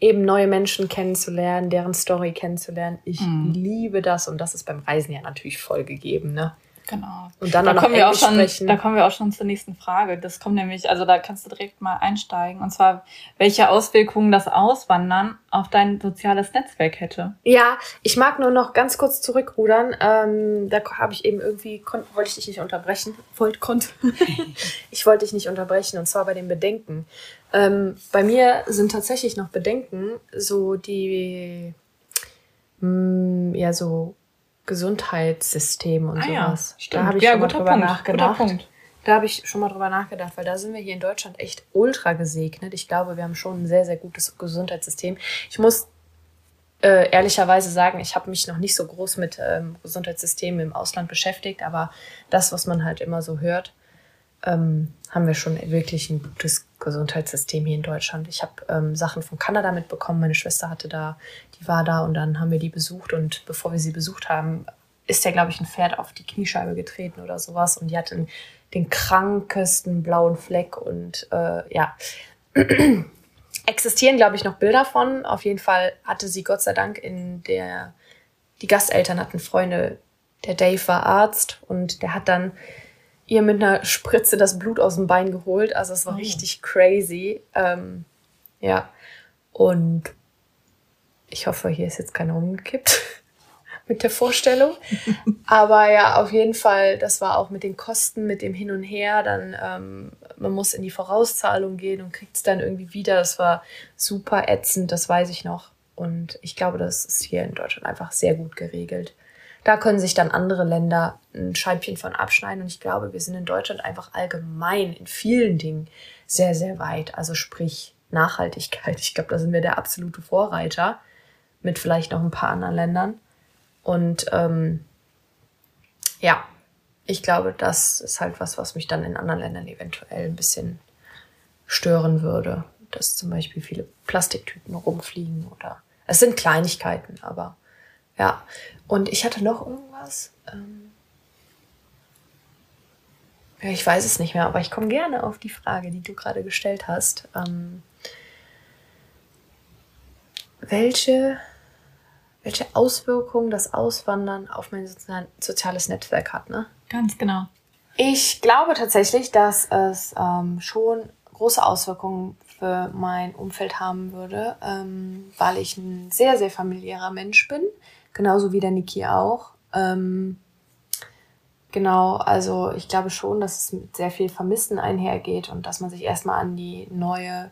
eben neue Menschen kennenzulernen, deren Story kennenzulernen. Ich mhm. liebe das und das ist beim Reisen ja natürlich voll gegeben, ne? Genau. Und dann da kommen wir auch schon, sprechen. Da kommen wir auch schon zur nächsten Frage. Das kommt nämlich, also da kannst du direkt mal einsteigen. Und zwar, welche Auswirkungen das Auswandern auf dein soziales Netzwerk hätte. Ja, ich mag nur noch ganz kurz zurückrudern. Ähm, da habe ich eben irgendwie, wollte ich dich nicht unterbrechen. Wollte, konnte. ich wollte dich nicht unterbrechen. Und zwar bei den Bedenken. Ähm, bei mir sind tatsächlich noch Bedenken, so die, mh, mm, ja, so Gesundheitssystem und ah, sowas. Ja, da habe ich ja, schon mal drüber Punkt, nachgedacht. Da habe ich schon mal drüber nachgedacht, weil da sind wir hier in Deutschland echt ultra gesegnet. Ich glaube, wir haben schon ein sehr, sehr gutes Gesundheitssystem. Ich muss äh, ehrlicherweise sagen, ich habe mich noch nicht so groß mit ähm, Gesundheitssystemen im Ausland beschäftigt, aber das, was man halt immer so hört, ähm, haben wir schon wirklich ein gutes Gesundheitssystem hier in Deutschland. Ich habe ähm, Sachen von Kanada mitbekommen. Meine Schwester hatte da, die war da und dann haben wir die besucht und bevor wir sie besucht haben, ist der, glaube ich, ein Pferd auf die Kniescheibe getreten oder sowas und die hatte den, den krankesten blauen Fleck und äh, ja. Existieren, glaube ich, noch Bilder von. Auf jeden Fall hatte sie Gott sei Dank in der, die Gasteltern hatten Freunde, der Dave war Arzt und der hat dann ihr mit einer Spritze das Blut aus dem Bein geholt. Also es war oh. richtig crazy. Ähm, ja. Und ich hoffe, hier ist jetzt keiner umgekippt mit der Vorstellung. Aber ja, auf jeden Fall, das war auch mit den Kosten, mit dem Hin und Her. Dann, ähm, man muss in die Vorauszahlung gehen und kriegt es dann irgendwie wieder. Das war super ätzend, das weiß ich noch. Und ich glaube, das ist hier in Deutschland einfach sehr gut geregelt. Da können sich dann andere Länder ein Scheibchen von abschneiden. Und ich glaube, wir sind in Deutschland einfach allgemein in vielen Dingen sehr, sehr weit. Also sprich Nachhaltigkeit. Ich glaube, da sind wir der absolute Vorreiter mit vielleicht noch ein paar anderen Ländern. Und ähm, ja, ich glaube, das ist halt was, was mich dann in anderen Ländern eventuell ein bisschen stören würde. Dass zum Beispiel viele Plastiktüten rumfliegen oder es sind Kleinigkeiten, aber ja, und ich hatte noch irgendwas. Ähm ja, ich weiß es nicht mehr, aber ich komme gerne auf die Frage, die du gerade gestellt hast. Ähm welche, welche Auswirkungen das Auswandern auf mein soziales Netzwerk hat, ne? Ganz genau. Ich glaube tatsächlich, dass es ähm, schon große Auswirkungen für mein Umfeld haben würde, ähm, weil ich ein sehr, sehr familiärer Mensch bin genauso wie der Niki auch. Ähm, genau, also ich glaube schon, dass es mit sehr viel Vermissen einhergeht und dass man sich erstmal an die neue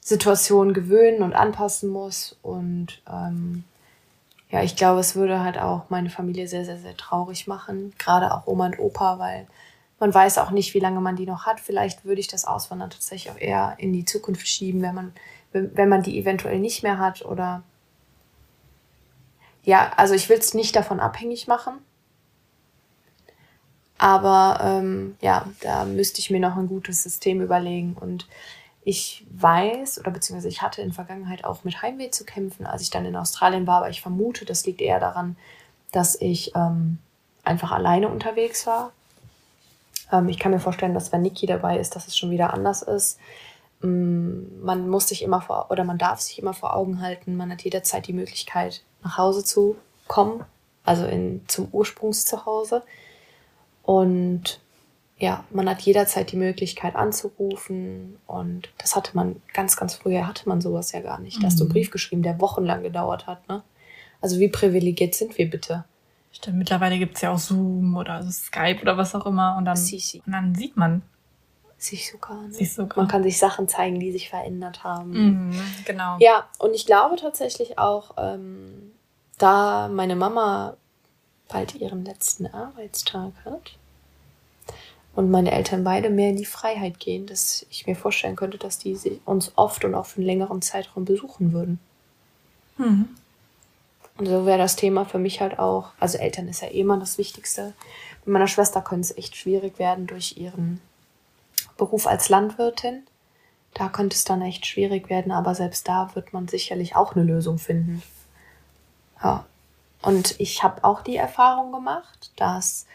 Situation gewöhnen und anpassen muss. Und ähm, ja, ich glaube, es würde halt auch meine Familie sehr, sehr, sehr traurig machen. Gerade auch Oma und Opa, weil man weiß auch nicht, wie lange man die noch hat. Vielleicht würde ich das Auswandern tatsächlich auch eher in die Zukunft schieben, wenn man, wenn man die eventuell nicht mehr hat oder ja, also ich will es nicht davon abhängig machen. Aber ähm, ja, da müsste ich mir noch ein gutes System überlegen. Und ich weiß, oder beziehungsweise ich hatte in der Vergangenheit auch mit Heimweh zu kämpfen, als ich dann in Australien war, aber ich vermute, das liegt eher daran, dass ich ähm, einfach alleine unterwegs war. Ähm, ich kann mir vorstellen, dass wenn Niki dabei ist, dass es schon wieder anders ist. Mm, man muss sich immer vor oder man darf sich immer vor Augen halten, man hat jederzeit die Möglichkeit, nach Hause zu kommen, also in, zum Ursprungszuhause. Und ja, man hat jederzeit die Möglichkeit anzurufen und das hatte man ganz, ganz früher hatte man sowas ja gar nicht. Mhm. Da hast du einen Brief geschrieben, der wochenlang gedauert hat. Ne? Also wie privilegiert sind wir bitte? Stimmt, mittlerweile gibt es ja auch Zoom oder Skype oder was auch immer und dann, und dann sieht man sich sogar. Ne? Sich sogar. Man kann sich Sachen zeigen, die sich verändert haben. Mhm, genau. Ja, und ich glaube tatsächlich auch, ähm, da meine Mama bald ihren letzten Arbeitstag hat und meine Eltern beide mehr in die Freiheit gehen, dass ich mir vorstellen könnte, dass die uns oft und auch für einen längeren Zeitraum besuchen würden. Mhm. Und so wäre das Thema für mich halt auch, also Eltern ist ja eh immer das Wichtigste. Mit meiner Schwester könnte es echt schwierig werden durch ihren Beruf als Landwirtin. Da könnte es dann echt schwierig werden, aber selbst da wird man sicherlich auch eine Lösung finden. Ja. Und ich habe auch die Erfahrung gemacht, dass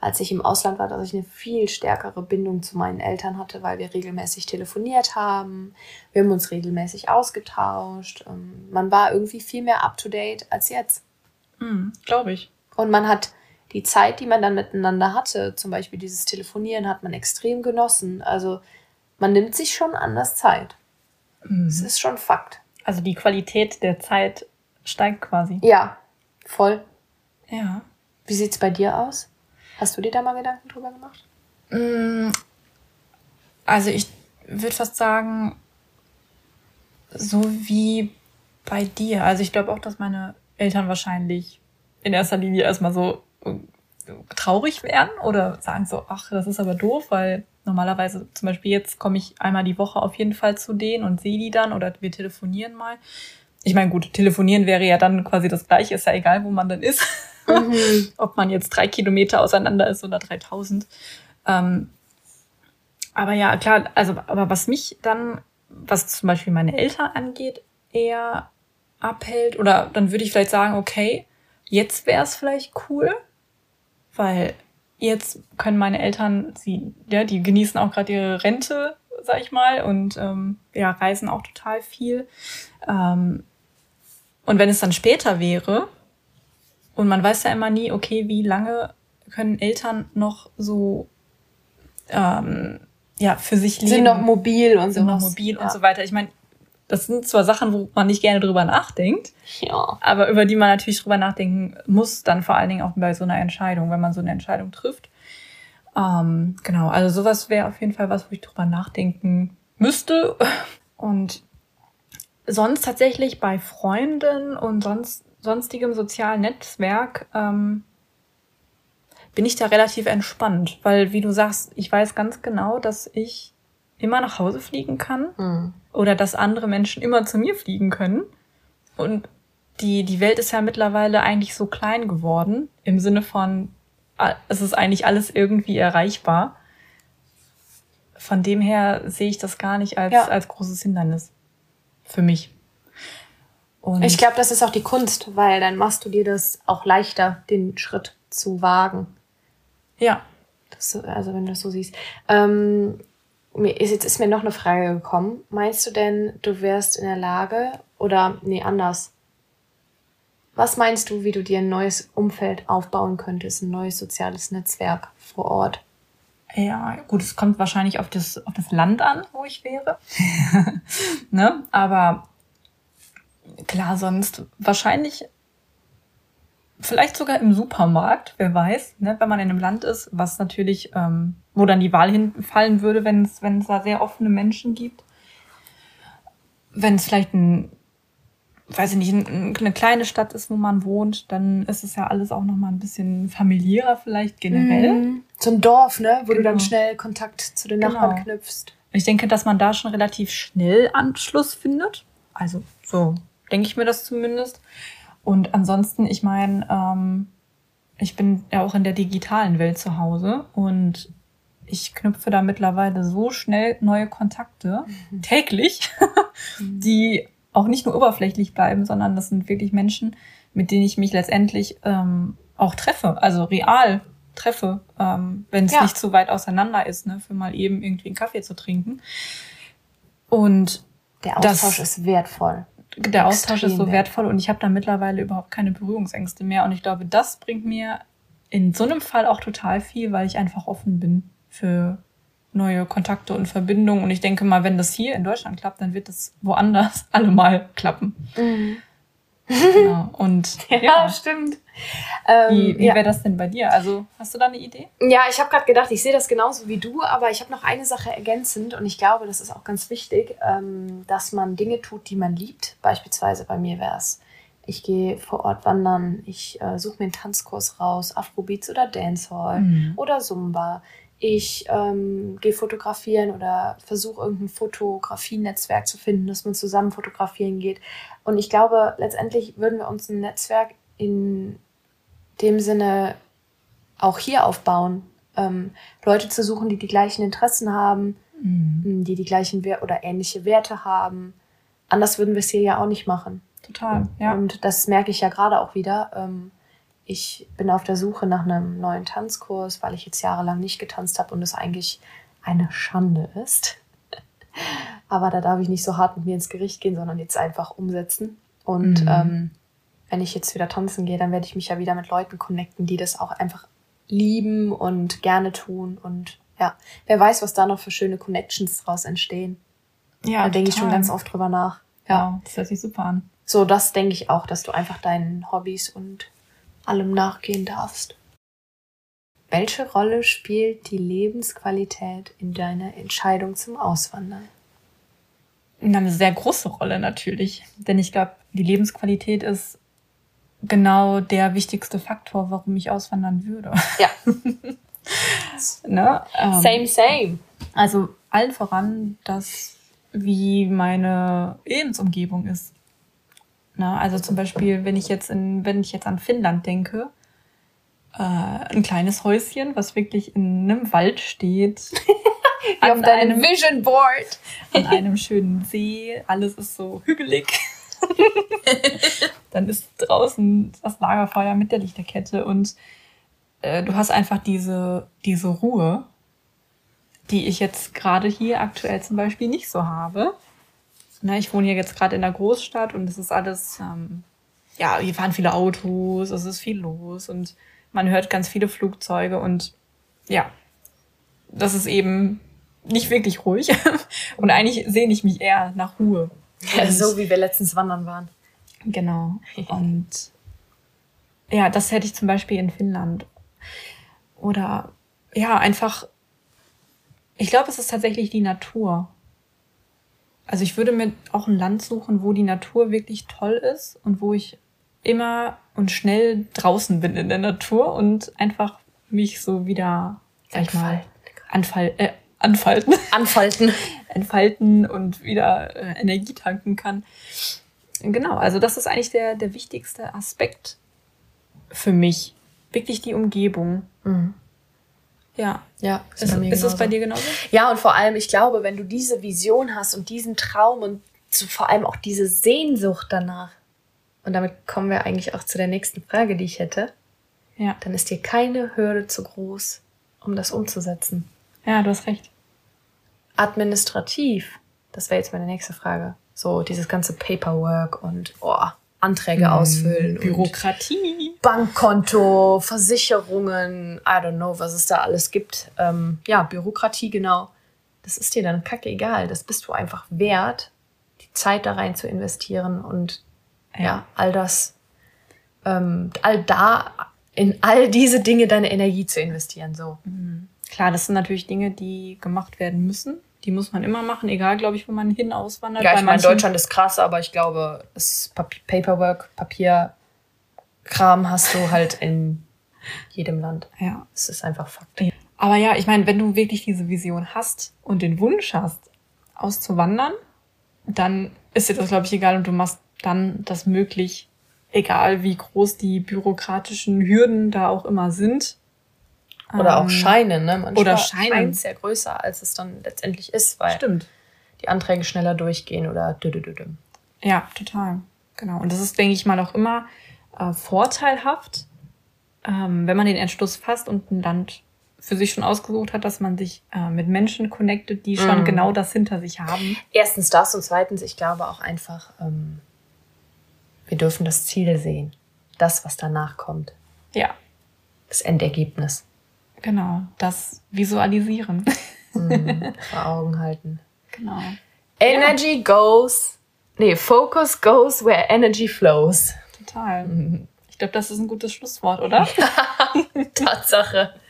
als ich im Ausland war, dass ich eine viel stärkere Bindung zu meinen Eltern hatte, weil wir regelmäßig telefoniert haben, wir haben uns regelmäßig ausgetauscht. Ähm, man war irgendwie viel mehr up-to-date als jetzt. Mhm, Glaube ich. Und man hat die Zeit, die man dann miteinander hatte, zum Beispiel dieses Telefonieren, hat man extrem genossen. Also man nimmt sich schon anders Zeit. Mhm. Das ist schon Fakt. Also die Qualität der Zeit steigt quasi. Ja, voll. Ja. Wie sieht's bei dir aus? Hast du dir da mal Gedanken drüber gemacht? Mm, also ich würde fast sagen, so wie bei dir. Also ich glaube auch, dass meine Eltern wahrscheinlich in erster Linie erstmal so äh, traurig wären oder sagen so, ach, das ist aber doof, weil normalerweise zum Beispiel jetzt komme ich einmal die Woche auf jeden Fall zu denen und sehe die dann oder wir telefonieren mal. Ich meine, gut, telefonieren wäre ja dann quasi das gleiche, ist ja egal, wo man dann ist. Mhm. Ob man jetzt drei Kilometer auseinander ist oder 3000. Ähm, aber ja, klar, also, aber was mich dann, was zum Beispiel meine Eltern angeht, eher abhält, oder dann würde ich vielleicht sagen, okay, jetzt wäre es vielleicht cool, weil jetzt können meine Eltern, sie, ja, die genießen auch gerade ihre Rente, sag ich mal, und ähm, ja, reisen auch total viel. Ähm, und wenn es dann später wäre, und man weiß ja immer nie, okay, wie lange können Eltern noch so ähm, ja für sich leben? Sind noch mobil und so. Sind noch mobil ja. und so weiter. Ich meine, das sind zwar Sachen, wo man nicht gerne drüber nachdenkt, ja. aber über die man natürlich drüber nachdenken muss, dann vor allen Dingen auch bei so einer Entscheidung, wenn man so eine Entscheidung trifft. Ähm, genau, also sowas wäre auf jeden Fall was, wo ich drüber nachdenken müsste. Und sonst tatsächlich bei Freunden und sonst sonstigem sozialen Netzwerk ähm, bin ich da relativ entspannt, weil wie du sagst, ich weiß ganz genau, dass ich immer nach Hause fliegen kann mhm. oder dass andere Menschen immer zu mir fliegen können. Und die, die Welt ist ja mittlerweile eigentlich so klein geworden, im Sinne von, es ist eigentlich alles irgendwie erreichbar. Von dem her sehe ich das gar nicht als, ja. als großes Hindernis für mich. Und ich glaube, das ist auch die Kunst, weil dann machst du dir das auch leichter, den Schritt zu wagen. Ja. Das, also wenn du das so siehst. Ähm, ist, jetzt ist mir noch eine Frage gekommen. Meinst du denn, du wärst in der Lage, oder nee, anders. Was meinst du, wie du dir ein neues Umfeld aufbauen könntest, ein neues soziales Netzwerk vor Ort? Ja, gut, es kommt wahrscheinlich auf das, auf das Land an, wo ich wäre. ne? Aber klar, sonst wahrscheinlich vielleicht sogar im Supermarkt, wer weiß, ne, wenn man in einem Land ist, was natürlich, ähm, wo dann die Wahl hinfallen würde, wenn es, wenn es da sehr offene Menschen gibt. Wenn es vielleicht ein, weiß ich nicht, ein, eine kleine Stadt ist, wo man wohnt, dann ist es ja alles auch nochmal ein bisschen familiärer vielleicht generell. Mm, so ein Dorf, ne, wo genau. du dann genau. schnell Kontakt zu den Nachbarn genau. knüpfst. Ich denke, dass man da schon relativ schnell Anschluss findet. Also so denke ich mir das zumindest. Und ansonsten, ich meine, ähm, ich bin ja auch in der digitalen Welt zu Hause und ich knüpfe da mittlerweile so schnell neue Kontakte mhm. täglich, die auch nicht nur oberflächlich bleiben, sondern das sind wirklich Menschen, mit denen ich mich letztendlich ähm, auch treffe, also real treffe, ähm, wenn es ja. nicht zu weit auseinander ist, ne, für mal eben irgendwie einen Kaffee zu trinken. Und der Austausch das, ist wertvoll der Austausch ist so wertvoll und ich habe da mittlerweile überhaupt keine Berührungsängste mehr. Und ich glaube, das bringt mir in so einem Fall auch total viel, weil ich einfach offen bin für neue Kontakte und Verbindungen. Und ich denke mal, wenn das hier in Deutschland klappt, dann wird das woanders allemal klappen. Mhm. Genau. Und ja, ja. stimmt. wie ähm, wie ja. wäre das denn bei dir? Also hast du da eine Idee? Ja, ich habe gerade gedacht, ich sehe das genauso wie du, aber ich habe noch eine Sache ergänzend und ich glaube, das ist auch ganz wichtig, ähm, dass man Dinge tut, die man liebt. Beispielsweise bei mir wäre es, ich gehe vor Ort wandern, ich äh, suche mir einen Tanzkurs raus, Afrobeats oder Dancehall mhm. oder Zumba ich ähm, gehe fotografieren oder versuche irgendein Fotografienetzwerk zu finden, dass man zusammen fotografieren geht. Und ich glaube, letztendlich würden wir uns ein Netzwerk in dem Sinne auch hier aufbauen. Ähm, Leute zu suchen, die die gleichen Interessen haben, mhm. die die gleichen Wert oder ähnliche Werte haben. Anders würden wir es hier ja auch nicht machen. Total, ja. Und das merke ich ja gerade auch wieder. Ähm, ich bin auf der Suche nach einem neuen Tanzkurs, weil ich jetzt jahrelang nicht getanzt habe und es eigentlich eine Schande ist. Aber da darf ich nicht so hart mit mir ins Gericht gehen, sondern jetzt einfach umsetzen. Und mhm. ähm, wenn ich jetzt wieder tanzen gehe, dann werde ich mich ja wieder mit Leuten connecten, die das auch einfach lieben und gerne tun. Und ja, wer weiß, was da noch für schöne Connections draus entstehen. Ja, da denke ich schon ganz oft drüber nach. Ja, wow, das hört sich super an. So, das denke ich auch, dass du einfach deinen Hobbys und allem nachgehen darfst. Welche Rolle spielt die Lebensqualität in deiner Entscheidung zum Auswandern? Eine sehr große Rolle natürlich. Denn ich glaube, die Lebensqualität ist genau der wichtigste Faktor, warum ich auswandern würde. Ja. ne? Ähm, same, same. Also allen voran, dass wie meine Lebensumgebung ist. Ne? Also zum Beispiel, wenn ich jetzt in, wenn ich jetzt an Finnland denke, äh, ein kleines Häuschen, was wirklich in einem Wald steht. Wie auf deinem Vision Board. An einem schönen See. Alles ist so hügelig. Dann ist draußen das Lagerfeuer mit der Lichterkette und äh, du hast einfach diese, diese Ruhe, die ich jetzt gerade hier aktuell zum Beispiel nicht so habe. Na, ich wohne hier jetzt gerade in der Großstadt und es ist alles, ähm, ja, hier fahren viele Autos, es ist viel los und man hört ganz viele Flugzeuge und ja, das ist eben nicht wirklich ruhig. und eigentlich sehne ich mich eher nach Ruhe. Ja, so wie wir letztens wandern waren. Genau. Und ja, das hätte ich zum Beispiel in Finnland. Oder ja, einfach, ich glaube, es ist tatsächlich die Natur. Also ich würde mir auch ein Land suchen, wo die Natur wirklich toll ist und wo ich immer und schnell draußen bin in der Natur und einfach mich so wieder, sag ich mal, anfall, äh, anfalten. Anfalten. Entfalten und wieder äh, Energie tanken kann. Genau, also das ist eigentlich der, der wichtigste Aspekt für mich. Wirklich die Umgebung. Mhm. Ja. Ja, ist, ist, ist es bei dir genauso? Ja, und vor allem, ich glaube, wenn du diese Vision hast und diesen Traum und so vor allem auch diese Sehnsucht danach, und damit kommen wir eigentlich auch zu der nächsten Frage, die ich hätte, ja. dann ist dir keine Hürde zu groß, um das umzusetzen. Ja, du hast recht. Administrativ, das wäre jetzt meine nächste Frage. So dieses ganze Paperwork und oh, Anträge mm, ausfüllen. Bürokratie. Bankkonto, Versicherungen, I don't know, was es da alles gibt. Ähm, ja, Bürokratie, genau. Das ist dir dann kacke egal. Das bist du einfach wert, die Zeit da rein zu investieren und ja, ja all das, ähm, all da, in all diese Dinge deine Energie zu investieren. So. Mhm. Klar, das sind natürlich Dinge, die gemacht werden müssen. Die muss man immer machen, egal, glaube ich, wo man hin auswandert. Ja, ich meine, Deutschland ist krass, aber ich glaube, das Paperwork, Papierkram hast du halt in jedem Land. Ja. Es ist einfach Fakt. Aber ja, ich meine, wenn du wirklich diese Vision hast und den Wunsch hast, auszuwandern, dann ist dir das, glaube ich, egal und du machst dann das möglich, egal wie groß die bürokratischen Hürden da auch immer sind. Oder auch ähm, scheinen, ne? Manchmal oder scheinen. scheint ja größer, als es dann letztendlich ist, weil Stimmt. die Anträge schneller durchgehen oder dü Ja, total. Genau. Und das ist, denke ich mal, auch immer äh, vorteilhaft, ähm, wenn man den Entschluss fasst und ein Land für sich schon ausgesucht hat, dass man sich äh, mit Menschen connectet, die schon mm. genau das hinter sich haben. Erstens das und zweitens, ich glaube auch einfach, ähm, wir dürfen das Ziel sehen. Das, was danach kommt. Ja. Das Endergebnis. Genau, das Visualisieren. Mhm, vor Augen halten. Genau. Energy ja. goes, nee, Focus goes where energy flows. Total. Mhm. Ich glaube, das ist ein gutes Schlusswort, oder? Tatsache.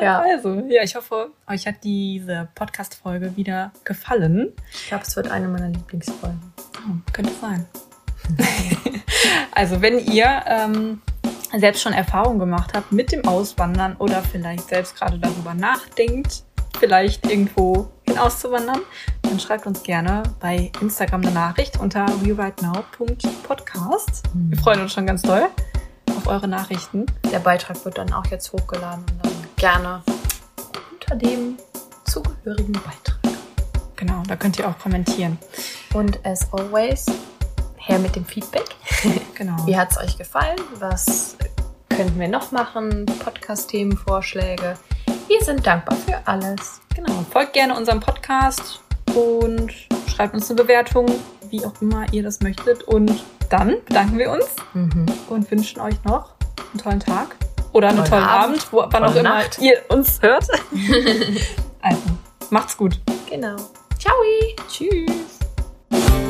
Ja. Also, ja, ich hoffe, euch hat diese Podcast-Folge wieder gefallen. Ich glaube, es wird eine meiner Lieblingsfolgen. Oh, könnte sein. also, wenn ihr ähm, selbst schon Erfahrung gemacht habt mit dem Auswandern oder vielleicht selbst gerade darüber nachdenkt, vielleicht irgendwo hinauszuwandern, dann schreibt uns gerne bei Instagram eine Nachricht unter rewritenow.podcast. Wir freuen uns schon ganz doll auf eure Nachrichten. Der Beitrag wird dann auch jetzt hochgeladen und dann gerne unter dem zugehörigen Beitrag. Genau, da könnt ihr auch kommentieren. Und as always, her mit dem Feedback. Genau. Wie hat es euch gefallen? Was könnten wir noch machen? Podcast-Themenvorschläge. Wir sind dankbar für alles. Genau. Folgt gerne unserem Podcast und schreibt uns eine Bewertung, wie auch immer ihr das möchtet. Und dann bedanken wir uns Mhm. und wünschen euch noch einen tollen Tag oder einen Tollen tollen Abend, Abend, wo, wann auch immer ihr uns hört. also, macht's gut. Genau. Ciao. Tschüss.